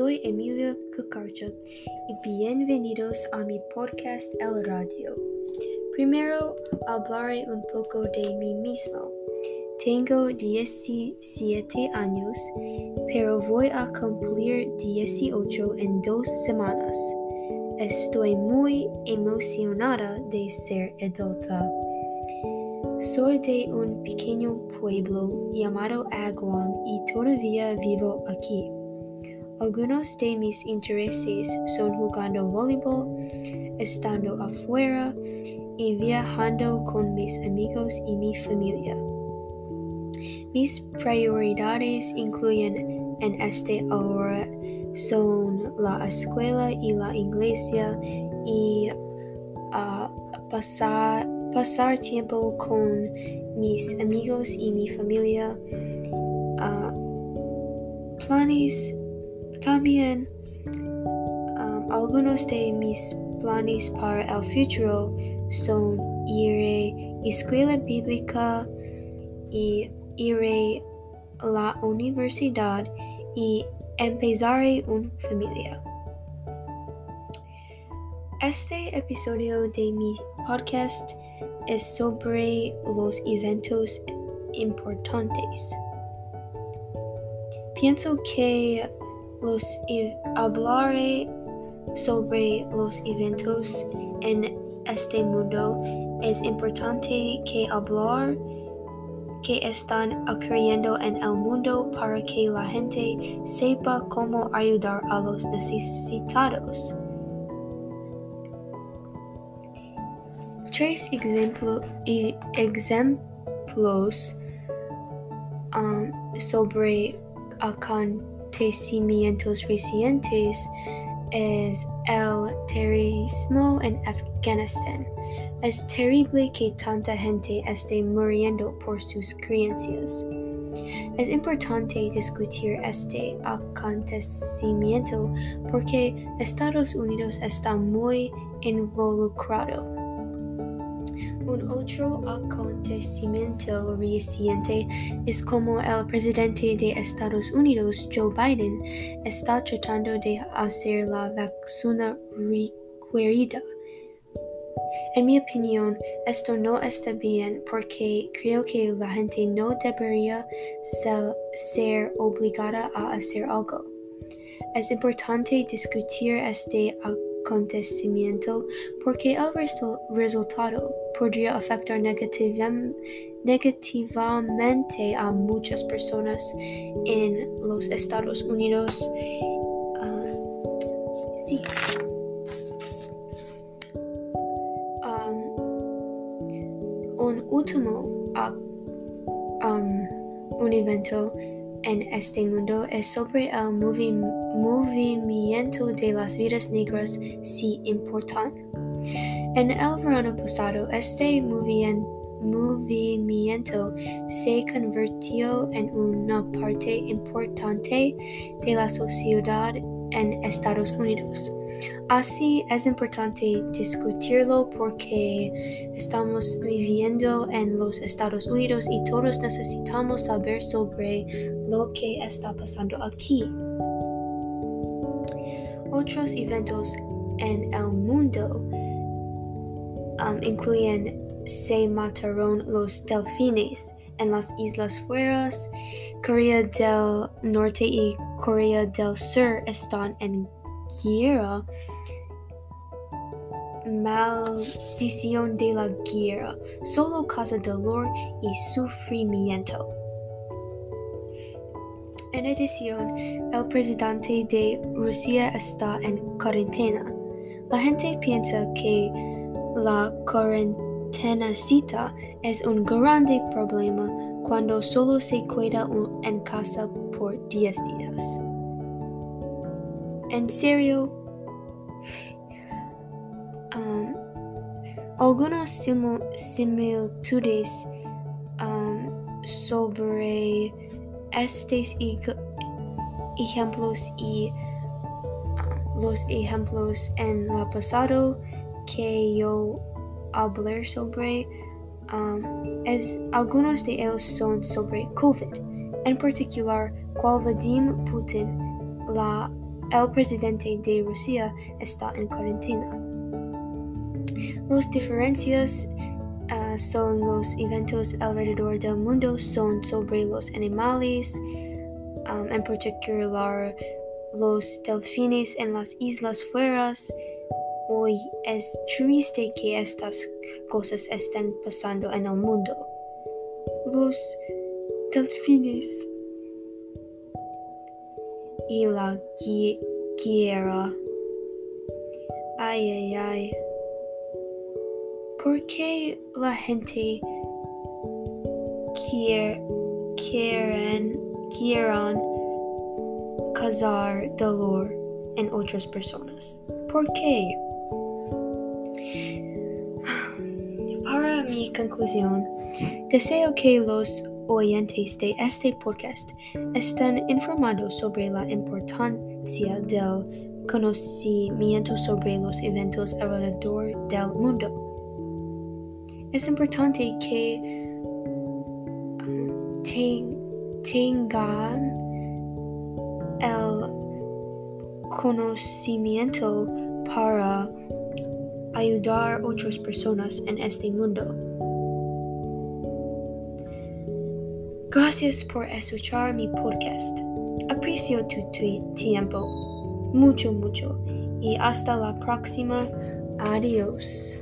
soy Emilia Kukarchuk y bienvenidos a mi podcast El Radio. Primero hablaré un poco de mí mismo. Tengo 17 años, pero voy a cumplir 18 en dos semanas. Estoy muy emocionada de ser adulta. Soy de un pequeño pueblo llamado Aguam y todavía vivo aquí. Algunos de mis intereses son jugando voleibol, estando afuera y viajando con mis amigos y mi familia. Mis prioridades incluyen en este ahora son la escuela y la iglesia y uh, pasar pasar tiempo con mis amigos y mi familia. Uh, planes también. Um, algunos de mis planes para el futuro son ir a escuela bíblica y ir a la universidad y empezar una familia. Este episodio de mi podcast es sobre los eventos importantes. Pienso que los hablaré sobre los eventos en este mundo es importante que hablar que están ocurriendo en el mundo para que la gente sepa cómo ayudar a los necesitados. tres ejemplo, ejemplos um, sobre acontecimientos recientes es el terrorismo en Afganistán. Es terrible que tanta gente esté muriendo por sus creencias. Es importante discutir este acontecimiento porque Estados Unidos está muy involucrado. Un otro acontecimiento reciente es como el presidente de Estados Unidos, Joe Biden, está tratando de hacer la vacuna requerida. En mi opinión, esto no está bien porque creo que la gente no debería ser obligada a hacer algo. Es importante discutir este acontecimiento porque el resultado podría afectar negativamente a muchas personas en los Estados Unidos. Uh, sí. Un último un evento en este mundo es sobre el movimiento de las vidas negras si importan. En el verano pasado, este movimiento se convirtió en una parte importante de la sociedad en Estados Unidos. Así es importante discutirlo porque estamos viviendo en los Estados Unidos y todos necesitamos saber sobre lo que está pasando aquí. Otros eventos en el mundo um, incluyen se mataron los delfines en las Islas Fueras, Corea del Norte y Corea del Sur están en guerra. Maldición de la guerra solo causa dolor y sufrimiento. En el presidente de Rusia está en cuarentena. La gente piensa que la cuarentena cita es un grande problema cuando solo se queda en casa por 10 días. En serio, um, algunas similitudes um, sobre estos ejemplos y los ejemplos en el pasado que yo hablé sobre um, es algunos de ellos son sobre COVID. En particular, cual Vladimir Putin, la el presidente de Rusia está en cuarentena. Las diferencias son los eventos alrededor del mundo son sobre los animales, um, en particular los delfines en las islas fueras. Hoy es triste que estas cosas estén pasando en el mundo. Los delfines y la guerra. Ay, ay, ay. ¿Por qué la gente quiere, quieren, quieren causar dolor en otras personas? ¿Por qué? Para mi conclusión, deseo que los oyentes de este podcast están informados sobre la importancia del conocimiento sobre los eventos alrededor del mundo. Es importante que um, tengan el conocimiento para ayudar a otras personas en este mundo. Gracias por escuchar mi podcast. Aprecio tu, tiempo mucho, mucho. Y hasta la próxima. Adiós.